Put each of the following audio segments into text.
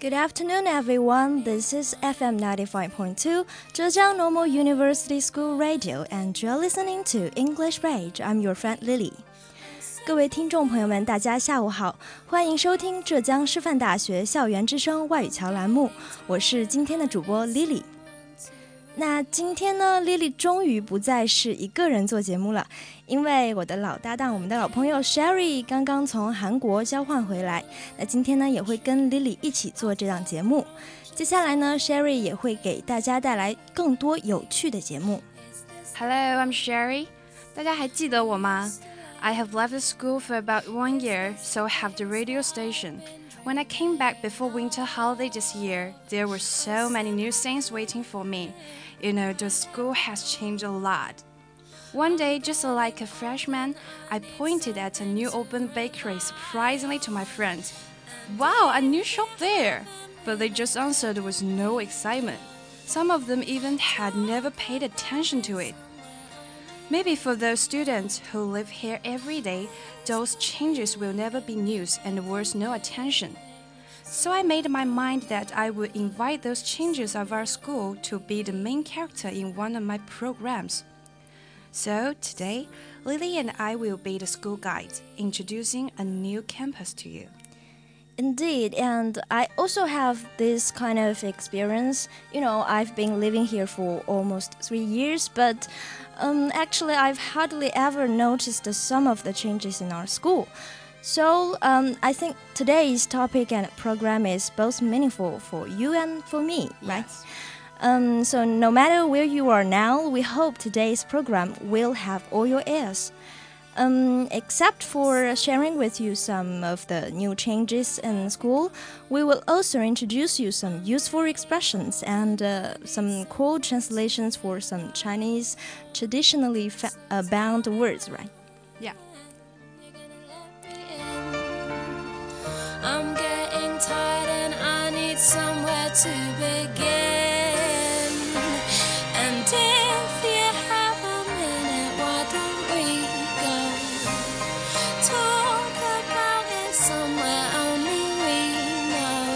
Good afternoon, everyone. This is FM 95.2, Zhejiang Normal University School Radio, and you're listening to English Rage. I'm your friend Lily. 各位听众朋友们，大家下午好，欢迎收听浙江师范大学校园之声外语桥栏目，我是今天的主播 Lily。那今天呢，Lily 终于不再是一个人做节目了，因为我的老搭档，我们的老朋友 Sherry 刚刚从韩国交换回来。那今天呢，也会跟 Lily 一起做这档节目。接下来呢，Sherry 也会给大家带来更多有趣的节目。Hello，I'm Sherry。大家还记得我吗？I have left the school for about one year, so I have the radio station. When I came back before winter holiday this year, there were so many new things waiting for me. You know, the school has changed a lot. One day, just like a freshman, I pointed at a new open bakery surprisingly to my friends. Wow, a new shop there! But they just answered with no excitement. Some of them even had never paid attention to it. Maybe for those students who live here every day, those changes will never be news and worth no attention. So I made my mind that I would invite those changes of our school to be the main character in one of my programs. So today, Lily and I will be the school guides, introducing a new campus to you. Indeed, and I also have this kind of experience. You know, I've been living here for almost three years, but um, actually, I've hardly ever noticed some of the changes in our school. So, um, I think today's topic and program is both meaningful for you and for me, right? Yes. Um, so, no matter where you are now, we hope today's program will have all your ears. Um, except for sharing with you some of the new changes in school, we will also introduce you some useful expressions and uh, some cool translations for some Chinese traditionally fa- uh, bound words, right? Yeah. I'm getting tired and I need somewhere to begin. And if you have a minute, why don't we go talk about it somewhere only we know?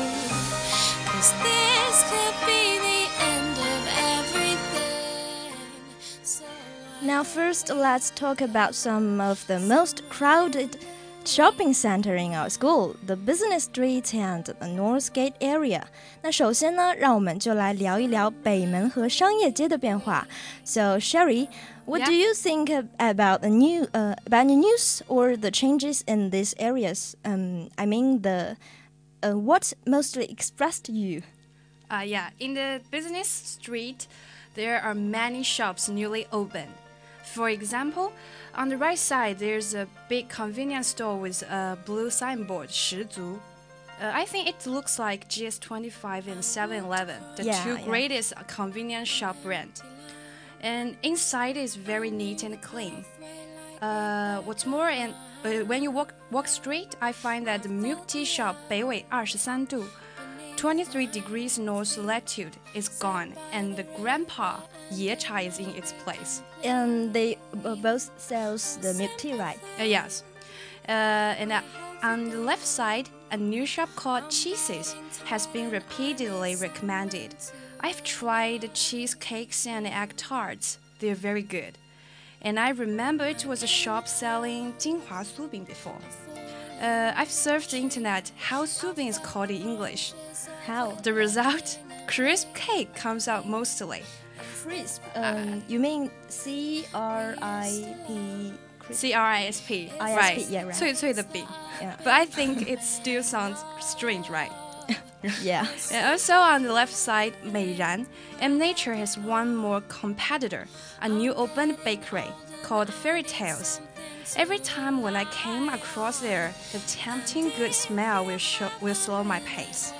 'Cause this could be the end of everything. So uh, Now, first, let's talk about some of the most crowded shopping center in our school, the Business Street and the Northgate area. 那首先呢，让我们就来聊一聊北门和商业街的变化。So, Sherry, what do Yeah. you think ab- about the new uh, about the news or the changes in these areas? Um, I mean the uh, what mostly expressed you? Uh, yeah, in the business street, there are many shops newly opened. For example, on the right side, there's a big convenience store with a blue signboard, 十足. Uh, I think it looks like GS25 and 7-Eleven, the Yeah, two yeah. greatest convenience shop brand. And inside is very neat and clean. Uh, what's more, and uh, when you walk walk straight, I find that the milk tea shop 北纬23度 23 degrees north latitude is gone, and the grandpa Ye Cha is in its place. And they uh, both sells the milk tea, right? Uh, yes. Uh, and uh, on the left side, a new shop called Cheeses has been repeatedly recommended. I've tried cheesecakes and egg tarts. They're very good. And I remember it was a shop selling Jinhua Subin before. Uh, I've searched the internet how Subin is called in English. How? The result, crisp cake comes out mostly. Crisp. Um, you mean C R I P? Crisp. C R I S P. ISP, Right. yeah, right. 脆脆的饼. Yeah. But I think it still sounds strange, right? yeah. And also on the left side, Meiran, M Nature has one more competitor, a new open bakery called Fairy Tales. Every time when I came across there, the tempting good smell will, show, will slow my pace.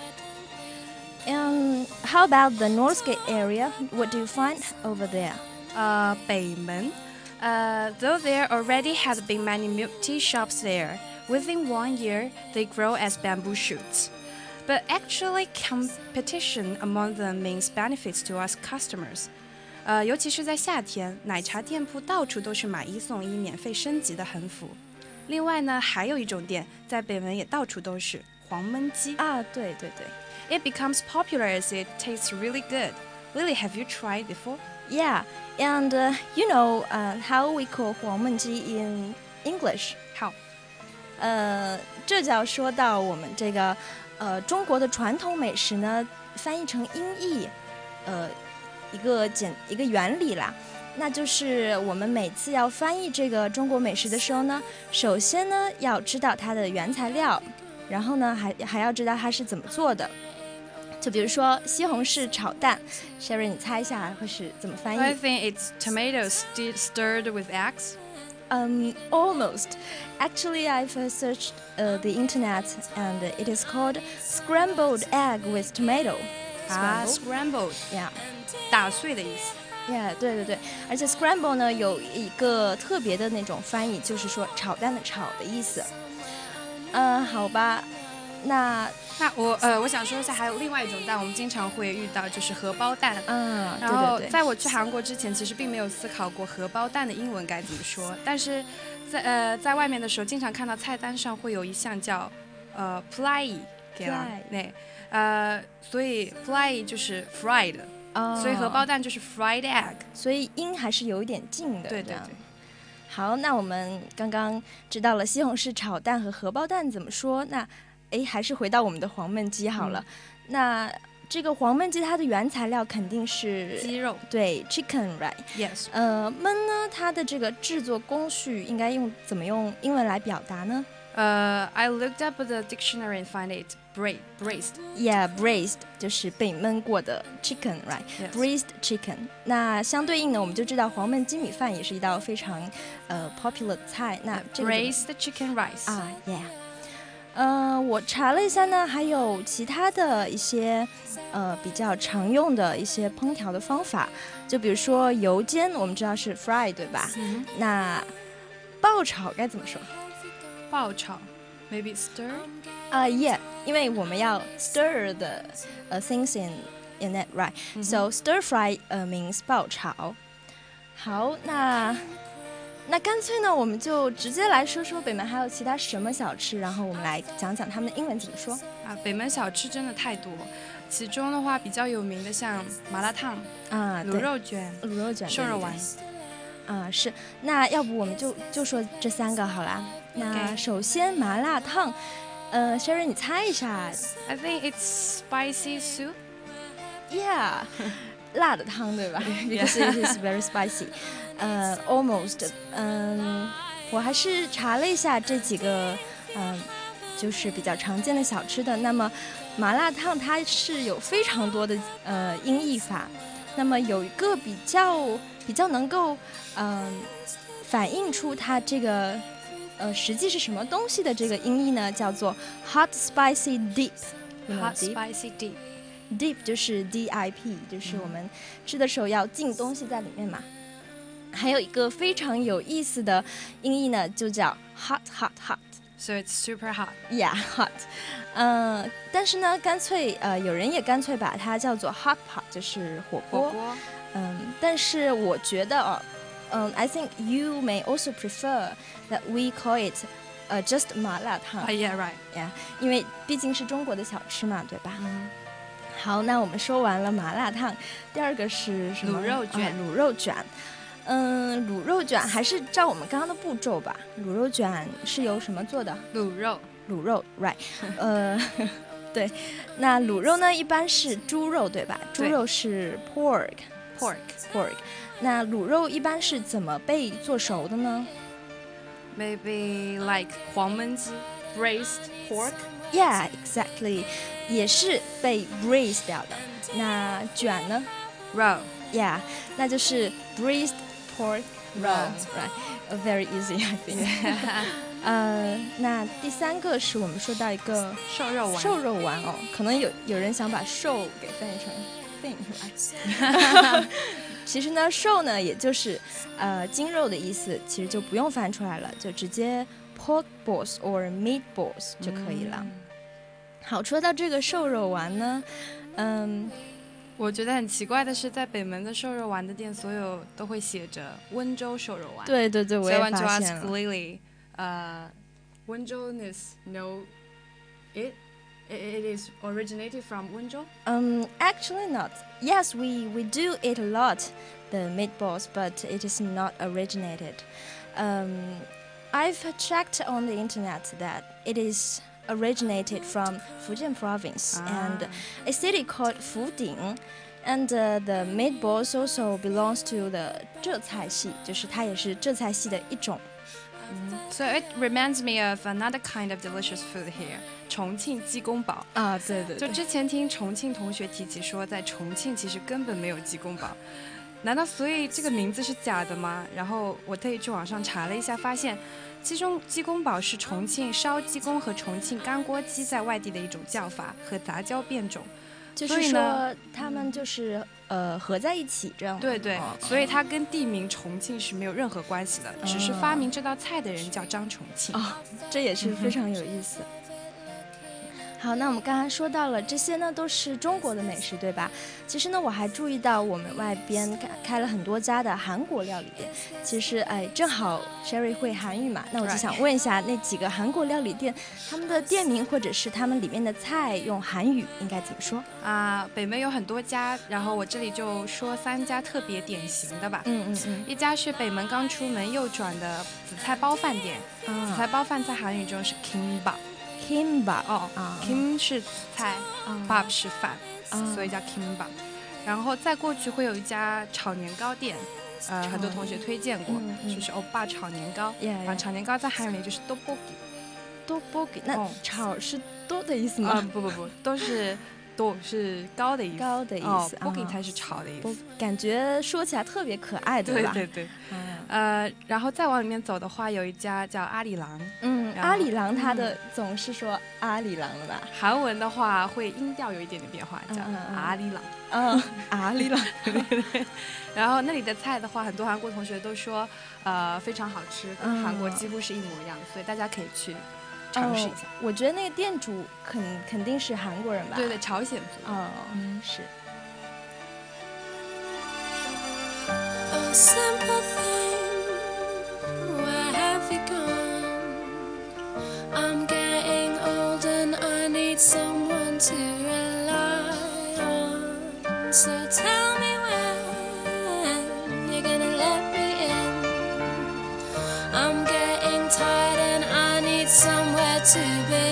And how about the Northgate area? What do you find over there? uh, 北门. Uh, though there already had been many milk tea shops there, within one year they grow as bamboo shoots. But actually, competition among them means benefits to us customers. 呃，尤其是在夏天，奶茶店铺到处都是买一送一、免费升级的横幅。另外呢，还有一种店在北门也到处都是 黄焖鸡。啊，对对对 It becomes popular as it tastes really good. Lily, have you tried before? ，Yeah, and、uh, you know, uh, how we call 黄焖鸡 in English？ How? 呃，这就要说到我们这个呃中国的传统美食呢，翻译成音译，呃，一个简一个原理啦。那就是我们每次要翻译这个中国美食的时候呢，首先呢要知道它的原材料，然后呢还还要知道它是怎么做的。 就比如说西红柿炒蛋，Sherry，你猜一下会是怎么翻译 I？think it's tomatoes sti- stirred with eggs. Um, almost. Actually, I've uh, searched uh, the internet, and it is called scrambled egg with tomato. 啊 Scrambled.，scrambled，Yeah. 打碎的意思。Yeah，对对对，而且 scramble 呢有一个特别的那种翻译，就是说炒蛋的炒的意思。嗯、好吧，那那我呃，我想说一下，还有另外一种蛋，我们经常会遇到，就是荷包蛋。嗯，然后在我去韩国之前，其实并没有思考过荷包蛋的英文该怎么说，但是在呃在外面的时候，经常看到菜单上会有一项叫呃 plai 给了 Plai 对呃，所以 plai 就是 fried，、哦所以荷包蛋就是 fried egg。所以音还是有一点近的。对对对。好，那我们刚刚知道了西红柿炒蛋和荷包蛋怎么说，那诶，还是回到我们的黄焖鸡好了。那这个黄焖鸡它的原材料肯定是鸡肉对 chicken right。，yes，呃，焖呢，它的这个制作工序应该用怎么用英文来表达呢呃、i looked up the dictionary and find it bra braised。？Yeah, braised 就是被焖过的 chicken right。Braised chicken，那相对应呢，我们就知道黄焖鸡米饭也是一道非常呃 popular 的菜。那这个 braised chicken rice。啊，Yeah，呃，我查了一下呢，还有其他的一些呃比较常用的一些烹调的方法，就比如说油煎，我们知道是 fry 对吧？嗯那爆炒该怎么说？爆炒，maybe stir。啊、y e a h 因为我们要 stir the 呃 things in in that right，、so stir fry 呃 means 爆炒。好，那那干脆呢，我们就直接来说说北门还有其他什么小吃，然后我们来讲讲他们的英文怎么说。啊，北门小吃真的太多，其中的话比较有名的像麻辣烫、啊，卤肉卷、卤肉卷、瘦肉丸。啊，是。那要不我们就就说这三个好啦。那首先麻辣烫，呃，Sherry 你猜一下 I think it's spicy soup.，Yeah，辣的汤对吧？Because it is very spicy。呃，almost，嗯，我还是查了一下这几个，嗯，就是比较常见的小吃的。那么麻辣烫它是有非常多的呃音译法，那么有一个比较比较能够嗯、反映出它这个呃实际是什么东西的这个音译呢，叫做 hot spicy know Hot spicy dip. Dip 就是 D I P，就是我们吃的时候要浸东西在里面嘛。还有一个非常有意思的音译呢，就叫 hot hot hot。So it's super hot. Yeah, hot。嗯，但是呢，干脆呃，有人也干脆把它叫做 hot pot，就是火锅。火锅。嗯，但是我觉得哦，嗯，I think you may also prefer that we call it 呃 just 麻辣烫啊、yeah, right. Yeah，，因为毕竟是中国的小吃嘛，对吧？嗯，好，那我们说完了麻辣烫，第二个是什么？卤肉卷啊卤肉卷。嗯，卤肉卷还是照我们刚刚的步骤吧。卤肉卷是由什么做的？卤肉。卤肉，right？呃，对。那卤肉呢，一般是猪肉，对吧？猪肉是 pork pork. pork。那卤肉一般是怎么被做熟的呢 Maybe like 黄焖鸡 braised pork. yeah exactly. 也是被 breathe 掉的。那卷呢？Roll yeah 那就是 breathe pork roll right very easy i think. 呃那第三个是我们说到一个瘦肉丸。瘦肉丸哦可能有有人想把瘦给翻译成 thin 是吧 其实呢瘦呢也就是呃精肉的意思其实就不用翻出来了就直接 pork balls or meat balls 就可以了。好，说到这个瘦肉丸呢，嗯，我觉得很奇怪的是，在北门的瘦肉丸的店，所有都会写着温州瘦肉丸。对对对，我 So I 也 want to 发现 ask 了。 Lily, uh, 温州 is no it It, it is originated from Wenzhou. Um, actually not. Yes, we, we do eat a lot the meatballs, but it is not originated. Um, I've checked on the internet that it is originated from Fujian province and a city called Fuding. And uh, the meatballs also belongs to the 浙菜系，就是它也是浙菜系的一种。 So it reminds me of another kind of delicious food here. 重庆鸡公煲。啊，对对就之前听重庆同学提起说，在重庆其实根本没有鸡公煲， 难道所以这个名字是假的吗？然后我特意去网上查了一下，发现鸡中鸡公煲是重庆烧鸡公和重庆干锅鸡在外地的一种叫法和杂交变种。就是所以呢说他们就是呃合在一起这样。对对哦，所以它跟地名重庆是没有任何关系的，只是发明这道菜的人叫张重庆。哦，这也是非常有意思。好，那我们刚才说到了这些呢，都是中国的美食，对吧？其实呢，我还注意到我们外边开开了很多家的韩国料理店。其实，哎，正好 Sherry 会韩语嘛，那我就想问一下，那几个韩国料理店，他们的店名或者是他们里面的菜用韩语应该怎么说？啊，北门有很多家，然后我这里就说三家特别典型的吧。嗯嗯嗯，一家是北门刚出门右转的紫菜包饭店，紫啊菜包饭在韩语中是 kimbap，，kimbap 哦啊，kim 是紫菜啊，bap 是饭，啊所以叫 kimbap。然后再过去会有一家炒年糕店，呃，很多同学推荐过，就是欧巴炒年糕。后炒年糕在韩语里就是给那哦。炒是多的意思啊、吗？不不不，都是多是高的意思，高的意哦思 b o k i 啊才是炒的意思。感觉说起来特别可爱，对吧？对对对，啊呃，然后再往里面走的话，有一家叫阿里郎，阿里郎他的总是说阿里郎了吧？韩文的话会音调有一点点变化，叫嗯嗯嗯阿里郎。嗯，阿里郎，然后那里的菜的话，很多韩国同学都说，呃，非常好吃，跟韩国嗯几乎是一模一样，所以大家可以去尝试一下。哦我觉得那个店主肯肯定是韩国人吧？对对，朝鲜族。哦，是。I'm getting old and I need someone to rely on. So tell me when you're gonna let me in. I'm getting tired and I need somewhere to begin.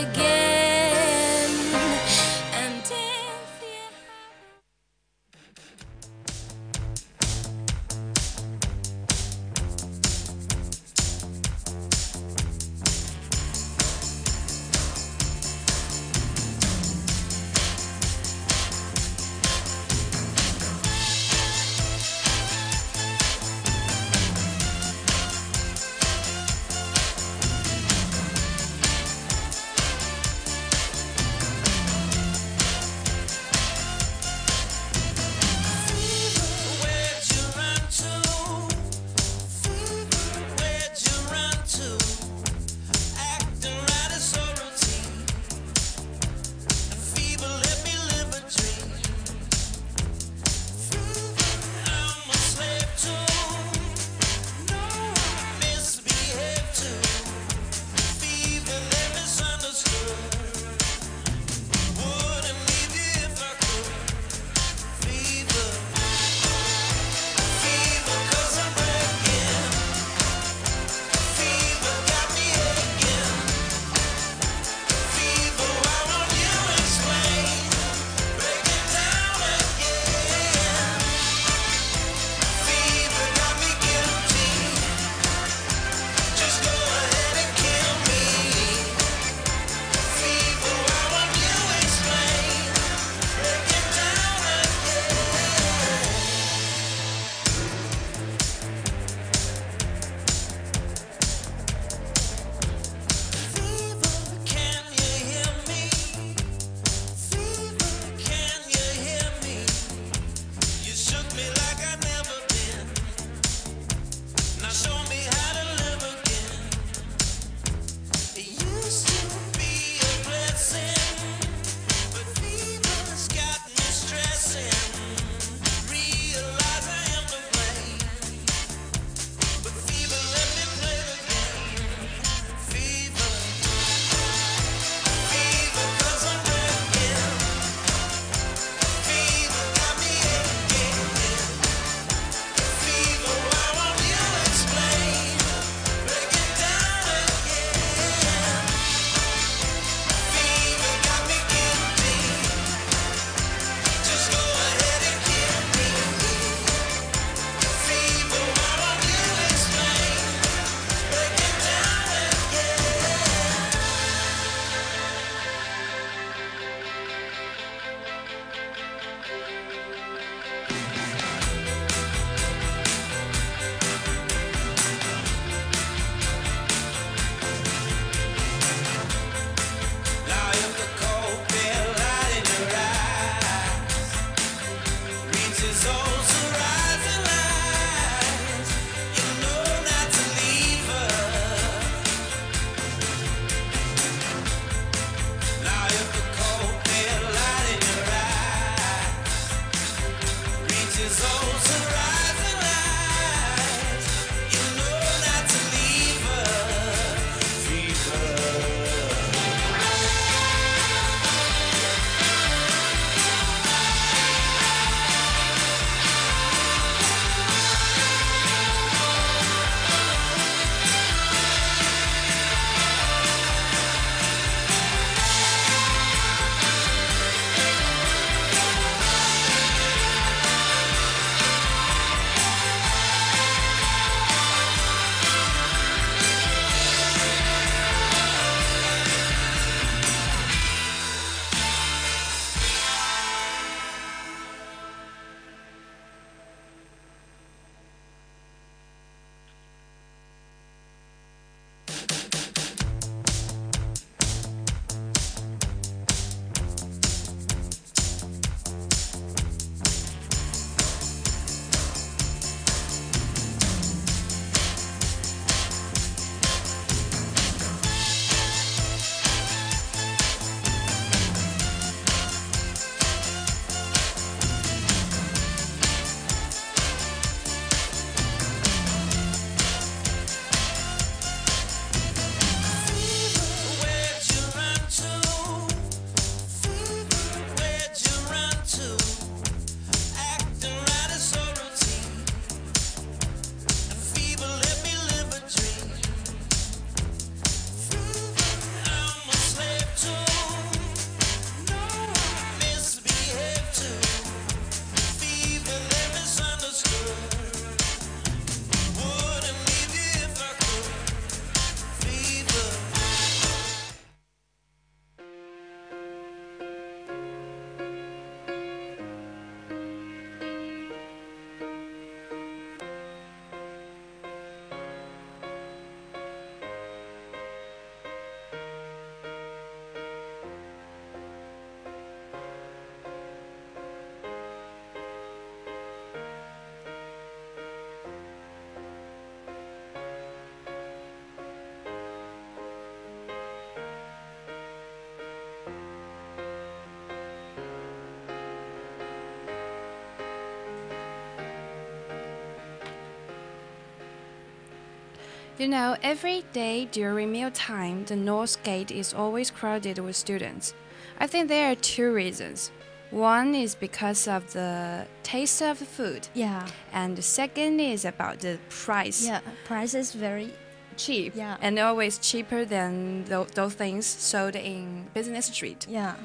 You know, every day during mealtime, the North Gate is always crowded with students. I think there are two reasons. One is because of the taste of the food, Yeah, and the second is about the price. yeah. Price is very Cheap, Yeah. and always cheaper than tho- those things sold in business street. yeah.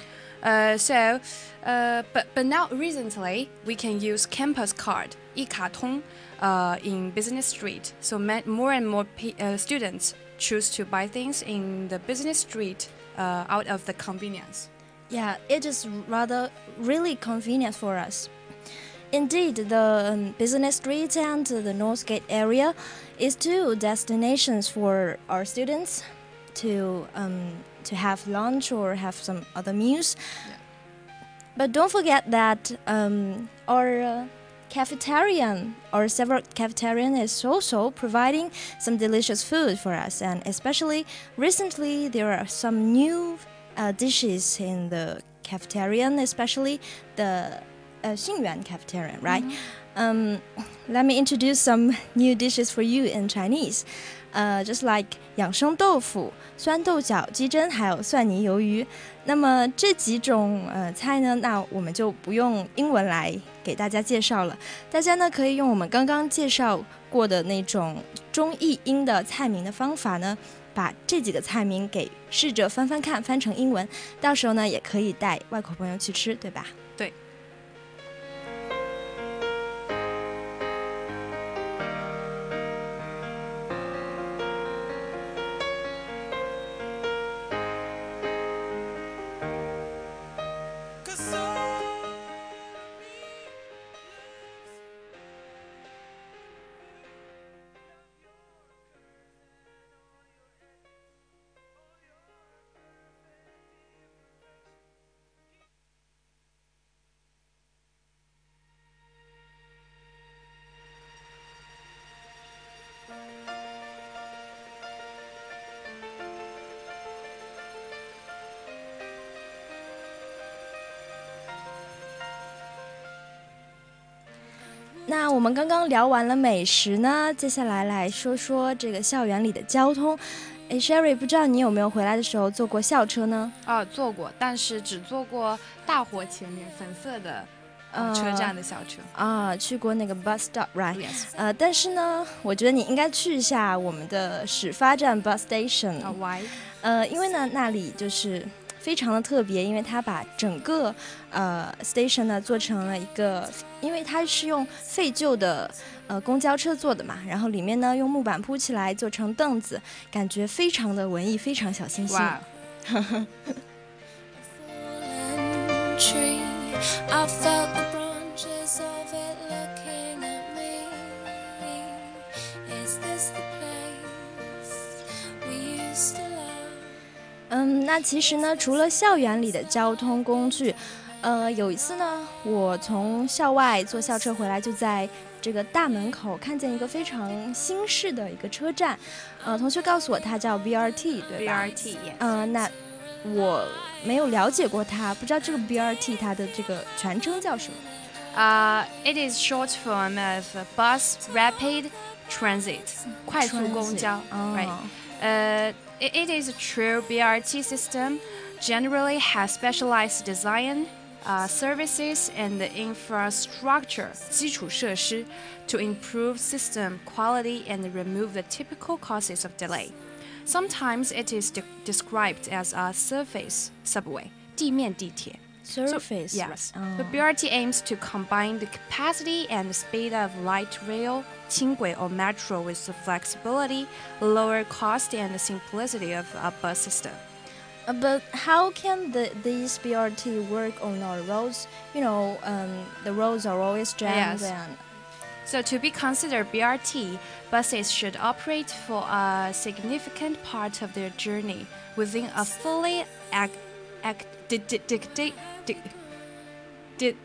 Uh, so, uh, but but now recently we can use campus card 一卡通 uh, in business street. So more and more uh, students choose to buy things in the business street uh, out of the convenience. Yeah, it is rather really convenient for us. Indeed, the um, business street and the Northgate area is two destinations for our students to um, to have lunch or have some other meals. But don't forget that um, our uh, cafeteria or several cafeterian is also providing some delicious food for us, and especially recently there are some new uh, dishes in the cafeteria, especially the uh, Xingyuan cafeteria, right? Um, let me introduce some new dishes for you in Chinese. Uh, just like 养生豆腐、酸豆角、鸡胗，还有蒜泥鱿鱼。那么这几种呃菜呢，那我们就不用英文来 给大家介绍了，大家呢可以用我们刚刚介绍过的那种中译英的菜名的方法呢，把这几个菜名给试着翻翻看，翻成英文，到时候呢也可以带外国朋友去吃，对吧？那我们刚刚聊完了美食呢，接下来来说说这个校园里的交通。哎 s h e r r y 不知道你有没有回来的时候坐过校车呢？啊，坐过，但是只坐过大火前面粉色的、车站的校车。啊，去过那个 bus stop，right？Yes，呃，但是呢，我觉得你应该去一下我们的始发站 bus station。啊，Why？呃，因为呢，那里就是非常的特别，因为它把整个呃 station 呢做成了一个，因为它是用废旧的呃公交车做的嘛，然后里面呢用木板铺起来做成凳子，感觉非常的文艺，非常小清新。哇，fallen tree. I felt 嗯，那其实呢，除了校园里的交通工具，呃，有一次呢，我从校外坐校车回来，就在这个大门口看见一个非常新式的一个车站，呃，同学告诉我它叫 BRT，对吧 BRT，yes。嗯、那我没有了解过它，不知道这个 BRT 它的这个全称叫什么。Uh, it is short form of Bus Rapid Transit，快速公交 Transit，，right？呃 Uh, it, it is a true BRT system. Generally has specialized design, uh, services, and infrastructure 基础设施 to improve system quality and remove the typical causes of delay. Sometimes it is de- described as a surface subway 地面地铁。 surface. So, yes. Oh. The BRT aims to combine the capacity and the speed of light rail, qingwei or metro with the flexibility, lower cost, and the simplicity of a bus system. Uh, but how can the, these BRT work on our roads? You know, um, the roads are always jammed. Yes. so to be considered BRT, buses should operate for a significant part of their journey within a fully act, act di- di- di- di- di- di-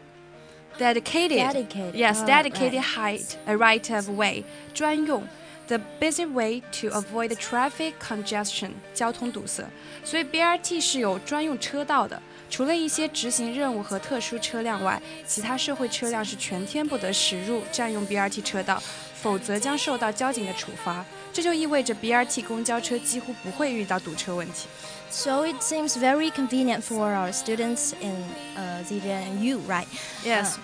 dedicated Dedicated. yes Oh, dedicated height a right of way 专用 the busy way to avoid traffic congestion 交通堵塞。所以 BRT 是有专用车道的。除了一些执行任务和特殊车辆外，其他社会车辆是全天不得驶入占用 BRT 车道，否则将受到交警的处罚。这就意味着 BRT 公交车几乎不会遇到堵车问题。So it seems very convenient for our students in uh, ZJ and U, right? Yes，、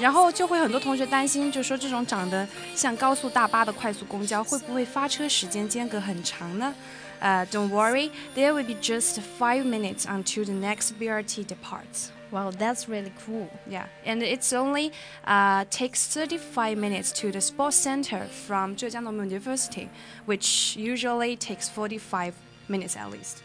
然后就会很多同学担心，就说这种长得像高速大巴的快速公交会不会发车时间间隔很长呢？呃、d o n t worry, there will be just five minutes until the next BRT departs. Wow, that's really cool. Yeah, and it's only uh, takes 35 minutes to the sports center from Zhejiang Normal University, which usually takes 45 minutes at least.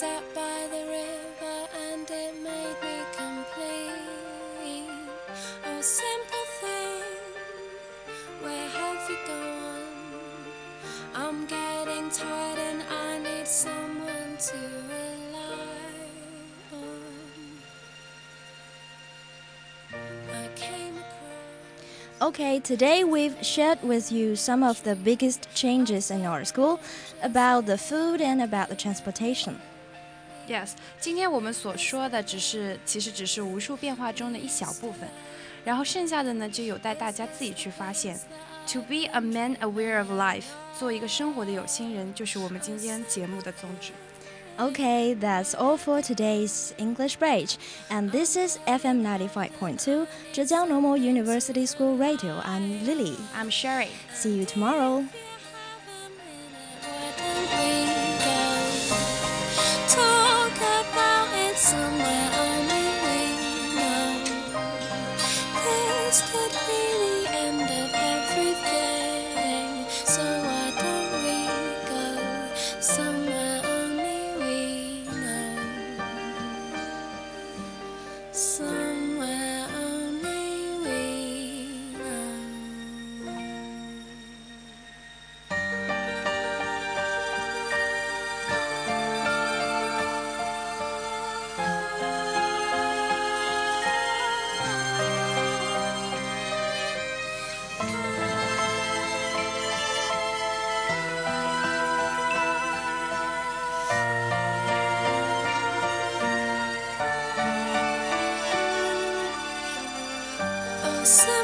Sat by the river and it made me complete. Oh, simple thing, where have you gone? I'm getting tired and I need someone to rely on. I came across. Okay, today we've shared with you some of the biggest changes in our school about the food and about the transportation. Yes，今天我们所说的只是其实只是无数变化中的一小部分，然后剩下的呢就有待大家自己去发现。To be a man aware of life，做一个生活的有心人，就是我们今天节目的宗旨。 Okay, that's all for today's English Bridge. And this is FM 95.2, Zhejiang Normal University School Radio. I'm Lily. I'm Sherry。 See you tomorrow. A